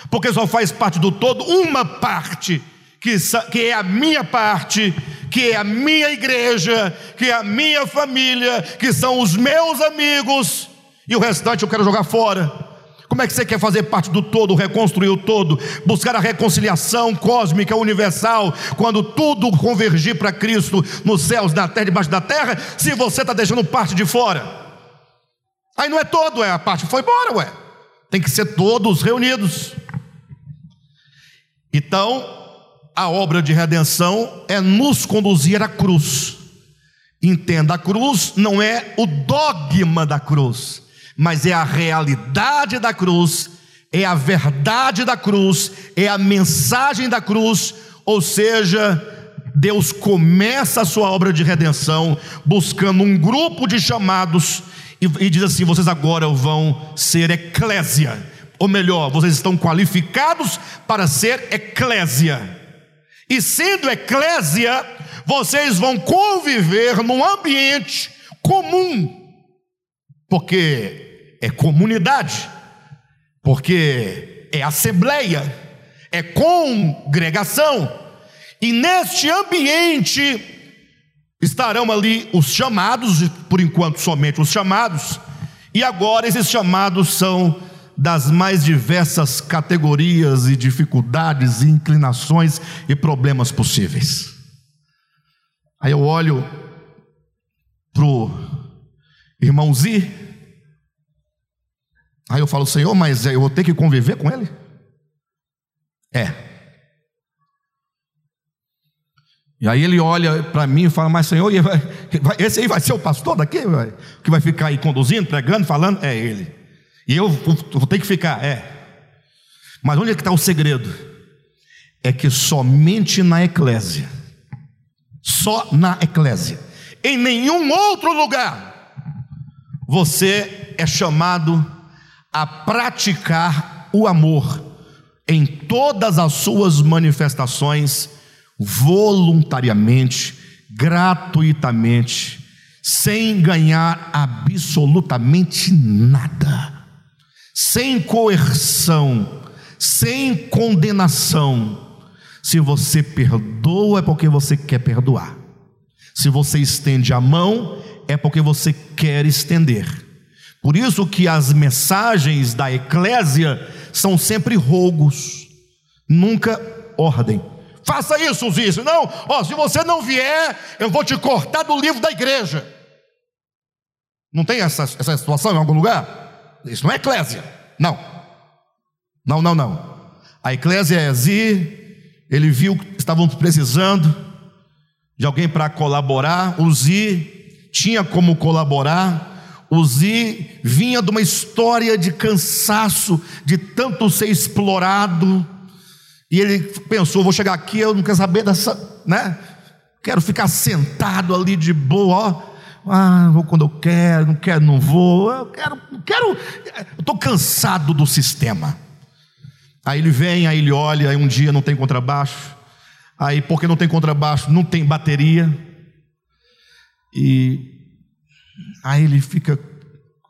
porque só faz parte do todo uma parte, que, que é a minha parte, que é a minha igreja, que é a minha família, que são os meus amigos, e o restante eu quero jogar fora. Como é que você quer fazer parte do todo, reconstruir o todo, buscar a reconciliação cósmica, universal, quando tudo convergir para Cristo nos céus, na terra, debaixo da terra, se você está deixando parte de fora? Aí não é todo, é a parte foi embora, ué. Tem que ser todos reunidos. Então, a obra de redenção é nos conduzir à cruz. Entenda, a cruz não é o dogma da cruz, mas é a realidade da cruz, é a verdade da cruz, é a mensagem da cruz, ou seja, Deus começa a sua obra de redenção buscando um grupo de chamados e, e diz assim: vocês agora vão ser eclésia, ou melhor, vocês estão qualificados para ser eclésia. E sendo eclésia, vocês vão conviver num ambiente comum, porque é comunidade, porque é assembleia, é congregação, e neste ambiente Estarão ali os chamados, por enquanto somente os chamados, e agora esses chamados são das mais diversas categorias e dificuldades, e inclinações e problemas possíveis. Aí eu olho para o irmão Zi, aí eu falo, Senhor, mas eu vou ter que conviver com ele? É. E aí ele olha para mim e fala: Mas Senhor, esse aí vai ser o pastor daqui? Que vai ficar aí conduzindo, pregando, falando? É ele. E eu vou ter que ficar? É. Mas onde é que está o segredo? É que somente na eclésia, só na eclésia, em nenhum outro lugar, você é chamado a praticar o amor em todas as suas manifestações voluntariamente, gratuitamente, sem ganhar absolutamente nada, sem coerção, sem condenação. Se você perdoa, é porque você quer perdoar. Se você estende a mão, é porque você quer estender. Por isso que as mensagens da eclésia são sempre rogos, nunca ordem. Faça isso, isso. Não, ó, se você não vier, eu vou te cortar do livro da igreja. Não tem essa, essa situação em algum lugar? Isso não é eclésia. Não. Não, não, não. A eclésia é Zi, ele viu que estavam precisando de alguém para colaborar. O Zi tinha como colaborar. O Zi vinha de uma história de cansaço, de tanto ser explorado e ele pensou: vou chegar aqui, eu não quero saber dessa, né? Quero ficar sentado ali de boa, ó. Ah, vou quando eu quero, não quero, não vou. Eu quero, quero. Eu estou cansado do sistema. Aí ele vem, aí ele olha, aí um dia não tem contrabaixo. Aí, porque não tem contrabaixo, não tem bateria. E aí ele fica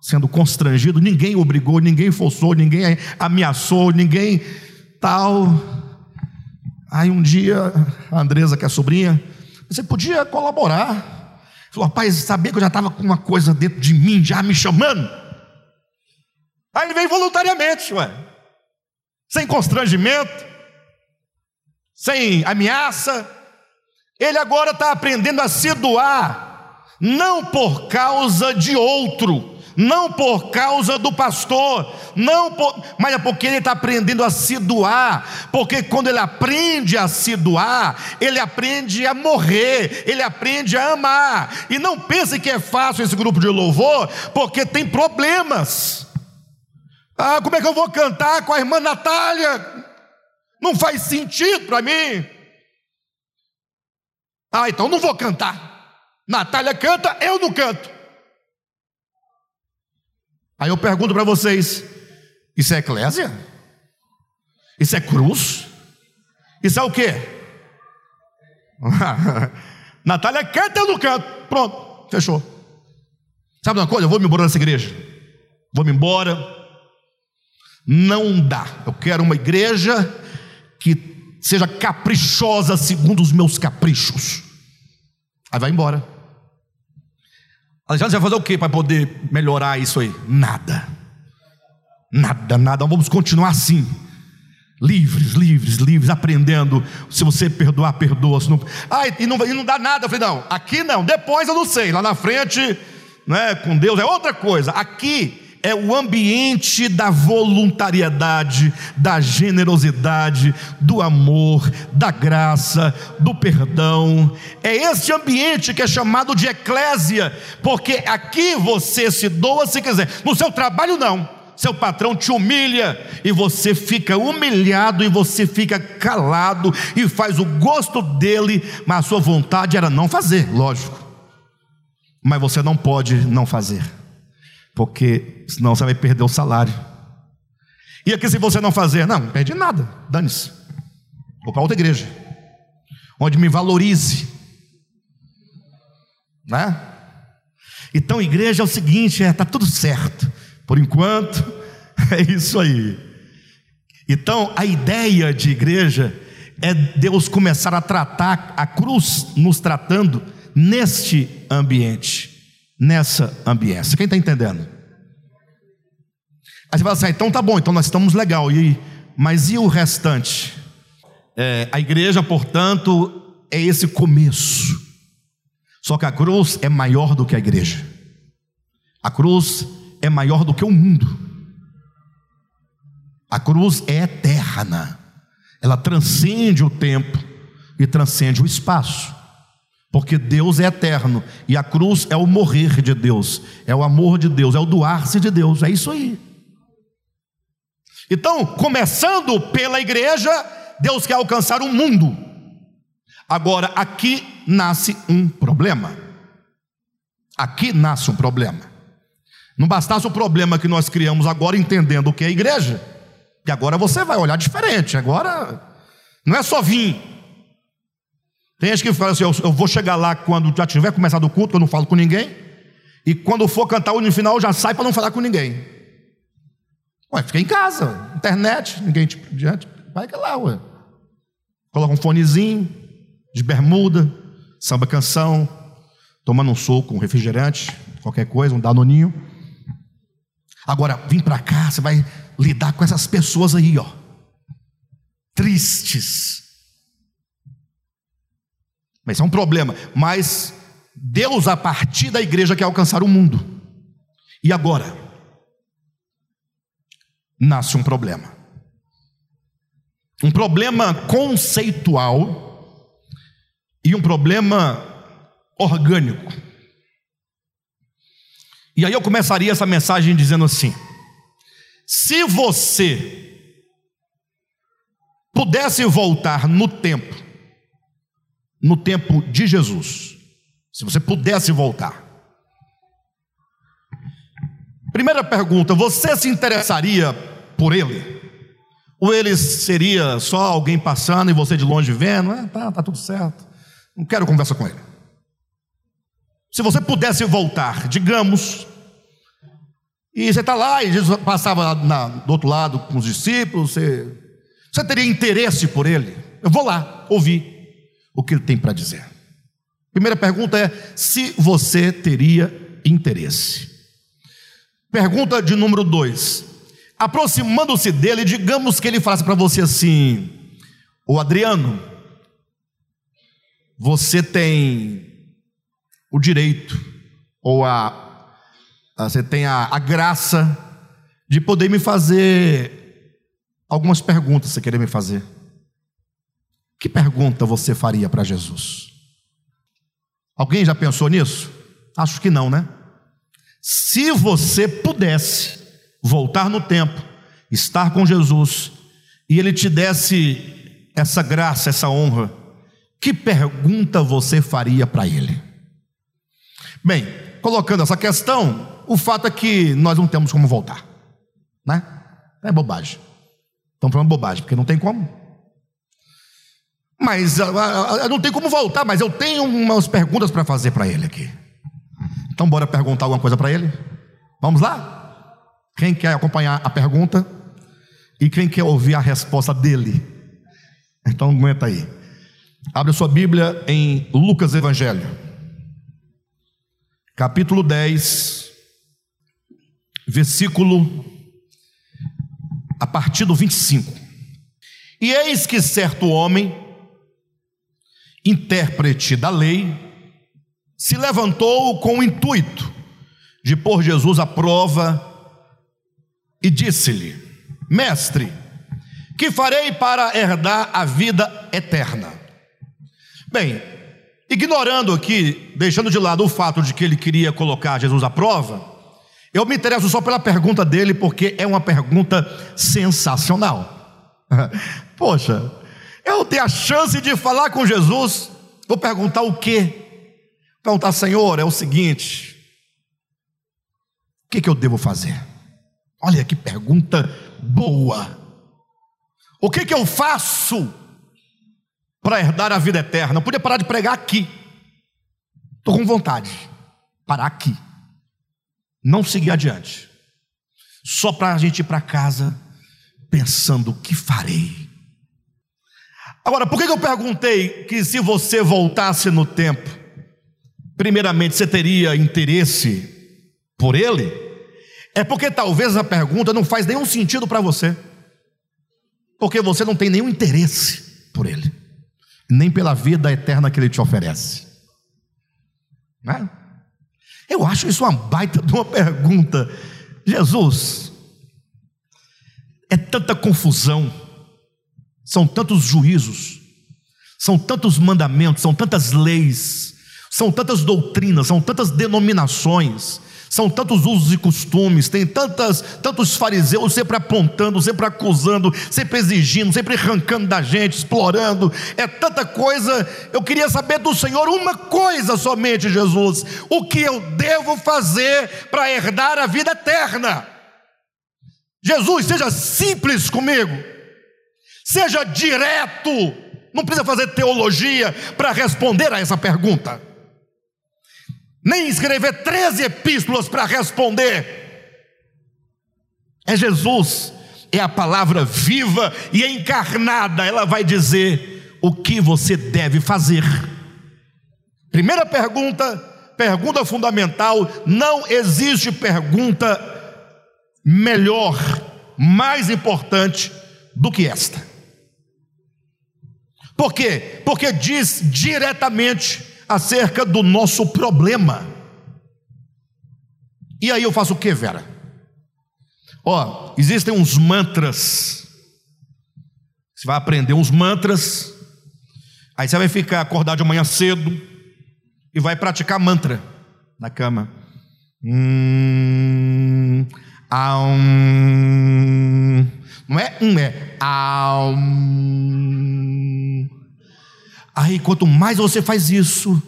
sendo constrangido, ninguém obrigou, ninguém forçou, ninguém ameaçou, ninguém tal. Aí um dia, a Andresa, que é a sobrinha, você podia colaborar. Falou, rapaz, sabia que eu já estava com uma coisa dentro de mim, já me chamando. Aí ele veio voluntariamente, ué. Sem constrangimento, sem ameaça. Ele agora está aprendendo a se doar, não por causa de outro, não por causa do pastor, não por, mas é porque ele está aprendendo a se doar, porque quando ele aprende a se doar, ele aprende a morrer, ele aprende a amar, e não pense que é fácil esse grupo de louvor, porque tem problemas. Ah, como é que eu vou cantar com a irmã Natália? Não faz sentido para mim. Ah, então não vou cantar. Natália canta, eu não canto. Aí eu pergunto para vocês: isso é eclésia? Isso é cruz? Isso é o quê? Natália canta ou não canta? Pronto, fechou. Sabe uma coisa? Eu vou me embora dessa igreja. Vou me embora. Não dá. Eu quero uma igreja que seja caprichosa segundo os meus caprichos. Aí vai embora. Alexandre, vai fazer o que para poder melhorar isso aí? Nada. Nada, nada. Vamos continuar assim. Livres, livres, livres, aprendendo. Se você perdoar, perdoa. Se não... Ah, e não, e não dá nada. Eu falei, não, aqui não. Depois eu não sei. Lá na frente, né, com Deus é outra coisa. Aqui é o ambiente da voluntariedade, da generosidade, do amor, da graça, do perdão. É esse ambiente que é chamado de eclésia, porque aqui você se doa se quiser, no seu trabalho não. Seu patrão te humilha e você fica humilhado e você fica calado e faz o gosto dele, mas a sua vontade era não fazer, lógico. Mas você não pode não fazer porque senão você vai perder o salário. E aqui, se você não fazer, não, não perde nada, dane-se. Vou para outra igreja, onde me valorize, né? Então, igreja é o seguinte: é, tá tudo certo, por enquanto, é isso aí. Então, a ideia de igreja é Deus começar a tratar a cruz, nos tratando neste ambiente nessa ambiência. Quem está entendendo? Aí você fala assim, ah, então tá bom, então nós estamos legal. E, mas e o restante? É, a igreja, portanto, é esse começo. Só que a cruz é maior do que a igreja. A cruz é maior do que o mundo. A cruz é eterna. Ela transcende o tempo e transcende o espaço. Porque Deus é eterno e a cruz é o morrer de Deus, é o amor de Deus, é o doar-se de Deus, é isso aí. Então, começando pela igreja, Deus quer alcançar o mundo. Agora, aqui nasce um problema. Aqui nasce um problema. Não bastasse o problema que nós criamos agora entendendo o que é igreja, que agora você vai olhar diferente. Agora não é só vir, tem gente que fala assim: eu, eu vou chegar lá quando já tiver começado o culto, eu não falo com ninguém. E quando for cantar o final, já sai para não falar com ninguém. Ué, fica em casa, internet, ninguém te diante. Vai que lá, ué. Coloca um fonezinho de bermuda, samba canção, tomando um suco, um refrigerante, qualquer coisa, um danoninho. Agora, vim para cá, você vai lidar com essas pessoas aí, ó. Tristes, mas é um problema. Mas Deus, a partir da igreja, quer alcançar o mundo. E agora? Nasce um problema. Um problema conceitual e um problema orgânico. E aí eu começaria essa mensagem dizendo assim: se você pudesse voltar no tempo no tempo de Jesus, se você pudesse voltar, Primeira pergunta: você se interessaria por ele? Ou ele seria só alguém passando e você de longe vendo? É, tá, tá tudo certo. Não quero conversa com ele. Se você pudesse voltar, digamos, e você está lá e Jesus passava na, do outro lado com os discípulos, você, você teria interesse por ele? Eu vou lá ouvir o que ele tem para dizer. Primeira pergunta é se você teria interesse. Pergunta de número dois. Aproximando-se dele, digamos que ele falasse para você assim: O Adriano, você tem o direito, ou a, você tem a, a graça de poder me fazer algumas perguntas, você querer me fazer. Que pergunta você faria para Jesus? Alguém já pensou nisso? Acho que não, né? Se você pudesse voltar no tempo, estar com Jesus, e Ele te desse essa graça, essa honra, que pergunta você faria para Ele? Bem, colocando essa questão, o fato é que nós não temos como voltar, né? É bobagem. Estamos falando bobagem, porque não tem como. Mas eu ah, ah, não tem como voltar, mas eu tenho umas perguntas para fazer para ele aqui. Então, bora perguntar alguma coisa para ele? Vamos lá? Quem quer acompanhar a pergunta? E quem quer ouvir a resposta dele? Então, aguenta aí. Abre sua Bíblia em Lucas Evangelho, capítulo 10, versículo a partir do 25. E eis que certo homem intérprete da lei, se levantou com o intuito de pôr Jesus à prova e disse-lhe: Mestre, que farei para herdar a vida eterna? Bem, ignorando aqui, deixando de lado o fato de que ele queria colocar Jesus à prova, eu me interesso só pela pergunta dele, porque é uma pergunta sensacional. Poxa, eu tenho a chance de falar com Jesus, vou perguntar o quê? Perguntar, Senhor, é o seguinte: o que, que eu devo fazer? Olha que pergunta boa. O que, que eu faço para herdar a vida eterna? Eu podia parar de pregar aqui. Estou com vontade. Parar aqui. Não seguir adiante. Só para a gente ir para casa pensando: o que farei? Agora, por que eu perguntei que se você voltasse no tempo, primeiramente você teria interesse por ele? É porque talvez a pergunta não faz nenhum sentido para você, porque você não tem nenhum interesse por ele, nem pela vida eterna que ele te oferece. Né? Eu acho isso uma baita de uma pergunta. Jesus, é tanta confusão são tantos juízos, são tantos mandamentos, são tantas leis, são tantas doutrinas, são tantas denominações, são tantos usos e costumes, tem tantas, tantos fariseus sempre apontando, sempre acusando, sempre exigindo, sempre arrancando da gente, explorando, é tanta coisa. Eu queria saber do Senhor uma coisa somente, Jesus: o que eu devo fazer para herdar a vida eterna? Jesus, seja simples comigo. Seja direto, não precisa fazer teologia para responder a essa pergunta, nem escrever 13 epístolas para responder. É Jesus, é a palavra viva e encarnada, ela vai dizer o que você deve fazer. Primeira pergunta, pergunta fundamental: não existe pergunta melhor, mais importante do que esta. Por quê? Porque diz diretamente acerca do nosso problema. E aí eu faço o que, Vera? Ó, existem uns mantras. Você vai aprender uns mantras. Aí você vai ficar acordado de manhã cedo e vai praticar mantra na cama. Hum, um, não é um, é um. Aí, quanto mais você faz isso,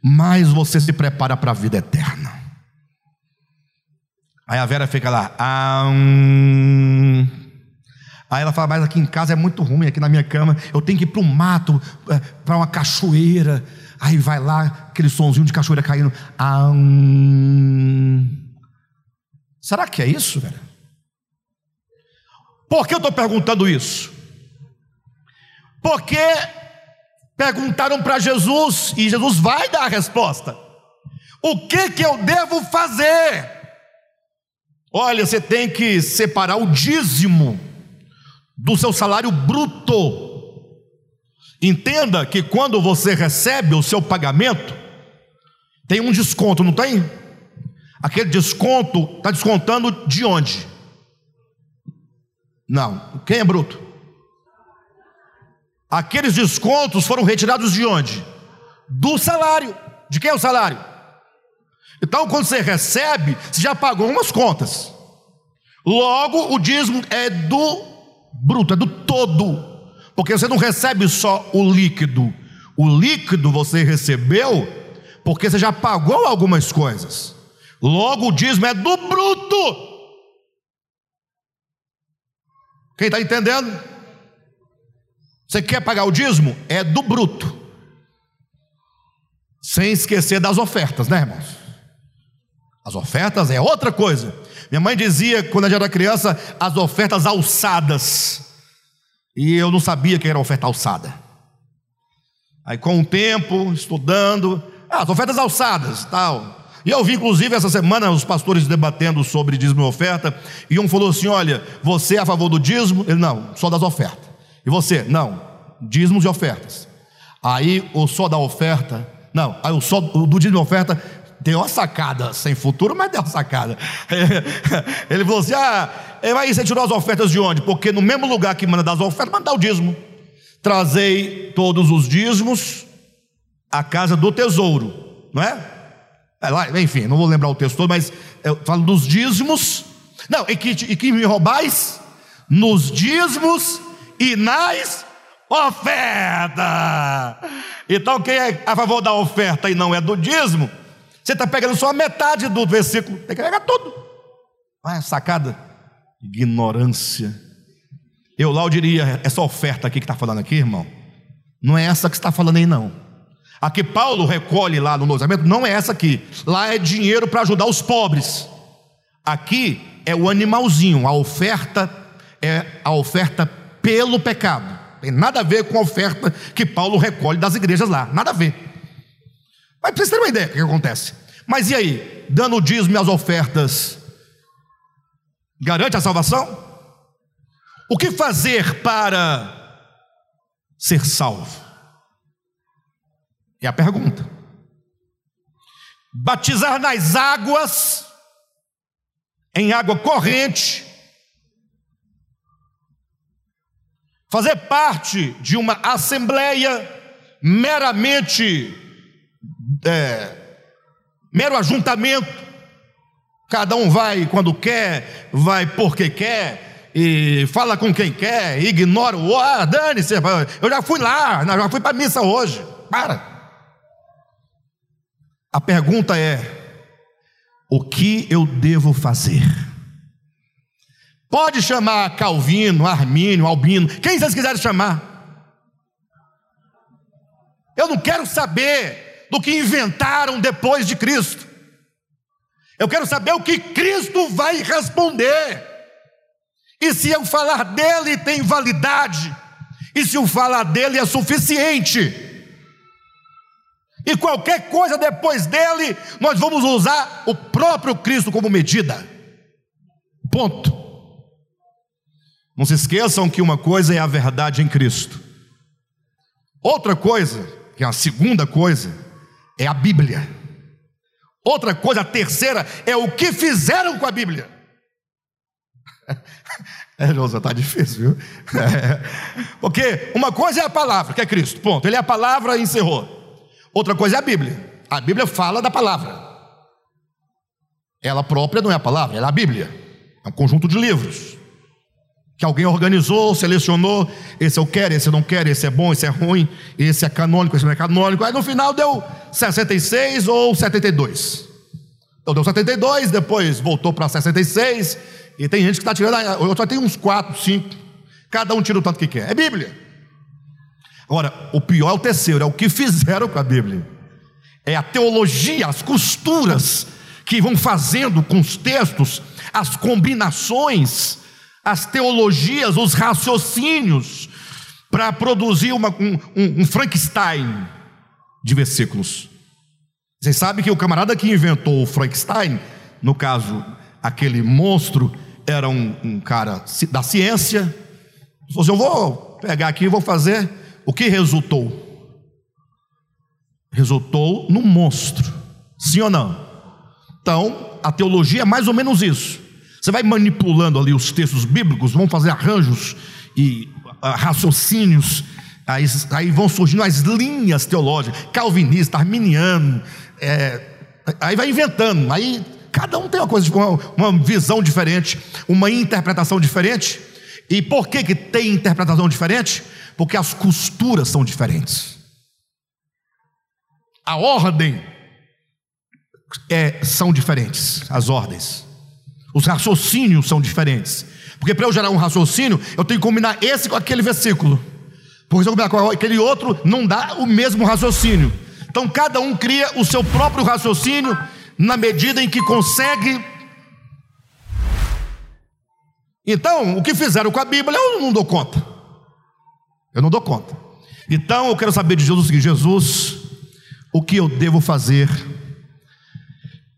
mais você se prepara para a vida eterna. Aí a Vera fica lá. Ah. Aí ela fala, mas aqui em casa é muito ruim, aqui na minha cama, eu tenho que ir para o mato, é, para uma cachoeira. Aí vai lá, aquele sonzinho de cachoeira caindo. Ah. Será que é isso, velho? Por que eu estou perguntando isso? Porque perguntaram para Jesus e Jesus vai dar a resposta. O que que eu devo fazer? Olha, você tem que separar o dízimo do seu salário bruto. Entenda que quando você recebe o seu pagamento, tem um desconto, não tem? Aquele desconto está descontando de onde? Não, quem é bruto? Aqueles descontos foram retirados de onde? Do salário. De quem é o salário? Então, quando você recebe, você já pagou umas contas. Logo, o dízimo é do bruto, é do todo. Porque você não recebe só o líquido. O líquido você recebeu porque você já pagou algumas coisas. Logo, o dízimo é do bruto. Quem está entendendo? Você quer pagar o dízimo? É do bruto. Sem esquecer das ofertas, né, irmãos? As ofertas é outra coisa. Minha mãe dizia, quando eu era criança, as ofertas alçadas. E eu não sabia que era oferta alçada. Aí, com o tempo, estudando, ah, as ofertas alçadas, tal. E eu vi, inclusive, essa semana os pastores debatendo sobre dízimo e oferta. E um falou assim: Olha, você é a favor do dízimo? Ele, não, só das ofertas. E você? Não, dízimos e ofertas. Aí o só da oferta, não, aí o só do dízimo e oferta Deu uma sacada, sem futuro, mas deu uma sacada. Ele falou assim: Ah, aí você tirou as ofertas de onde? Porque no mesmo lugar que manda dar as ofertas, manda o dízimo. Trazei todos os dízimos à casa do tesouro, não é? é lá, enfim, não vou lembrar o texto todo, mas eu falo dos dízimos. Não, e que, e que me roubais? Nos dízimos e nas ofertas. Então, quem é a favor da oferta e não é do dízimo, você está pegando só a metade do versículo, tem que pegar tudo. Ah, sacada. Ignorância. Eu lá eu diria, essa oferta aqui que está falando aqui, irmão, não é essa que está falando aí, não. A que Paulo recolhe lá no Novo não é essa aqui. Lá é dinheiro para ajudar os pobres. Aqui é o animalzinho. A oferta é a oferta pelo pecado. Tem nada a ver com a oferta que Paulo recolhe das igrejas lá. Nada a ver. Mas para vocês terem uma ideia do que acontece. Mas e aí? Dando o dízimo e as ofertas garante a salvação? O que fazer para ser salvo? É a pergunta. Batizar nas águas, em água corrente, fazer parte de uma assembleia meramente é, mero ajuntamento, cada um vai quando quer, vai porque quer, e fala com quem quer, ignora o ah, dane-se, eu já fui lá, já fui para a missa hoje. Para. A pergunta é: o que eu devo fazer? Pode chamar Calvino, Armínio, Albino, quem vocês quiserem chamar. Eu não quero saber do que inventaram depois de Cristo. Eu quero saber o que Cristo vai responder. E se eu falar dele tem validade. E se eu falar dele é suficiente. E qualquer coisa depois dele, nós vamos usar o próprio Cristo como medida. Ponto. Não se esqueçam que uma coisa é a verdade em Cristo. Outra coisa, que é a segunda coisa, é a Bíblia. Outra coisa, a terceira, é o que fizeram com a Bíblia. É, José, está difícil, viu? É. Porque uma coisa é a palavra, que é Cristo, ponto. Ele é a palavra e encerrou. Outra coisa é a Bíblia. A Bíblia fala da palavra. Ela própria não é a palavra, ela é a Bíblia. É um conjunto de livros que alguém organizou, selecionou, esse eu quero, esse eu não quero, esse é bom, esse é ruim, esse é canônico, esse não é canônico. Aí no final deu 66 ou 72. Então deu 72, depois voltou para 66, e tem gente que está tirando, eu só tenho uns 4, 5, cada um tira o tanto que quer. É Bíblia. Agora, o pior é o terceiro, é o que fizeram com a Bíblia. É a teologia, as costuras que vão fazendo com os textos, as combinações, as teologias, os raciocínios, para produzir uma, um, um, um Frankenstein de versículos. Vocês sabem que o camarada que inventou o Frankenstein, no caso, aquele monstro, era um, um cara da ciência. Falou assim: Eu vou pegar aqui e vou fazer. O que resultou? Resultou num monstro. Sim ou não? Então, a teologia é mais ou menos isso. Você vai manipulando ali os textos bíblicos, vão fazer arranjos e uh, raciocínios, aí, aí, vão surgindo as linhas teológicas, calvinista, arminiano, é, aí vai inventando, aí cada um tem uma coisa, uma, uma visão diferente, uma interpretação diferente. E por que, que tem interpretação diferente? Porque as costuras são diferentes. A ordem é, são diferentes, as ordens. Os raciocínios são diferentes. Porque para eu gerar um raciocínio, eu tenho que combinar esse com aquele versículo. Porque se eu combinar com aquele outro, não dá o mesmo raciocínio. Então cada um cria o seu próprio raciocínio na medida em que consegue. Então, o que fizeram com a Bíblia, eu não dou conta. Eu não dou conta. Então, eu quero saber de Jesus seguinte: Jesus, o que eu devo fazer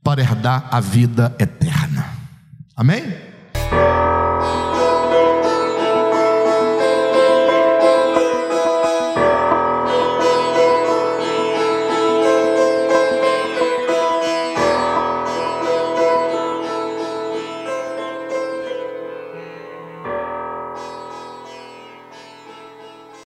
para herdar a vida eterna? Amém?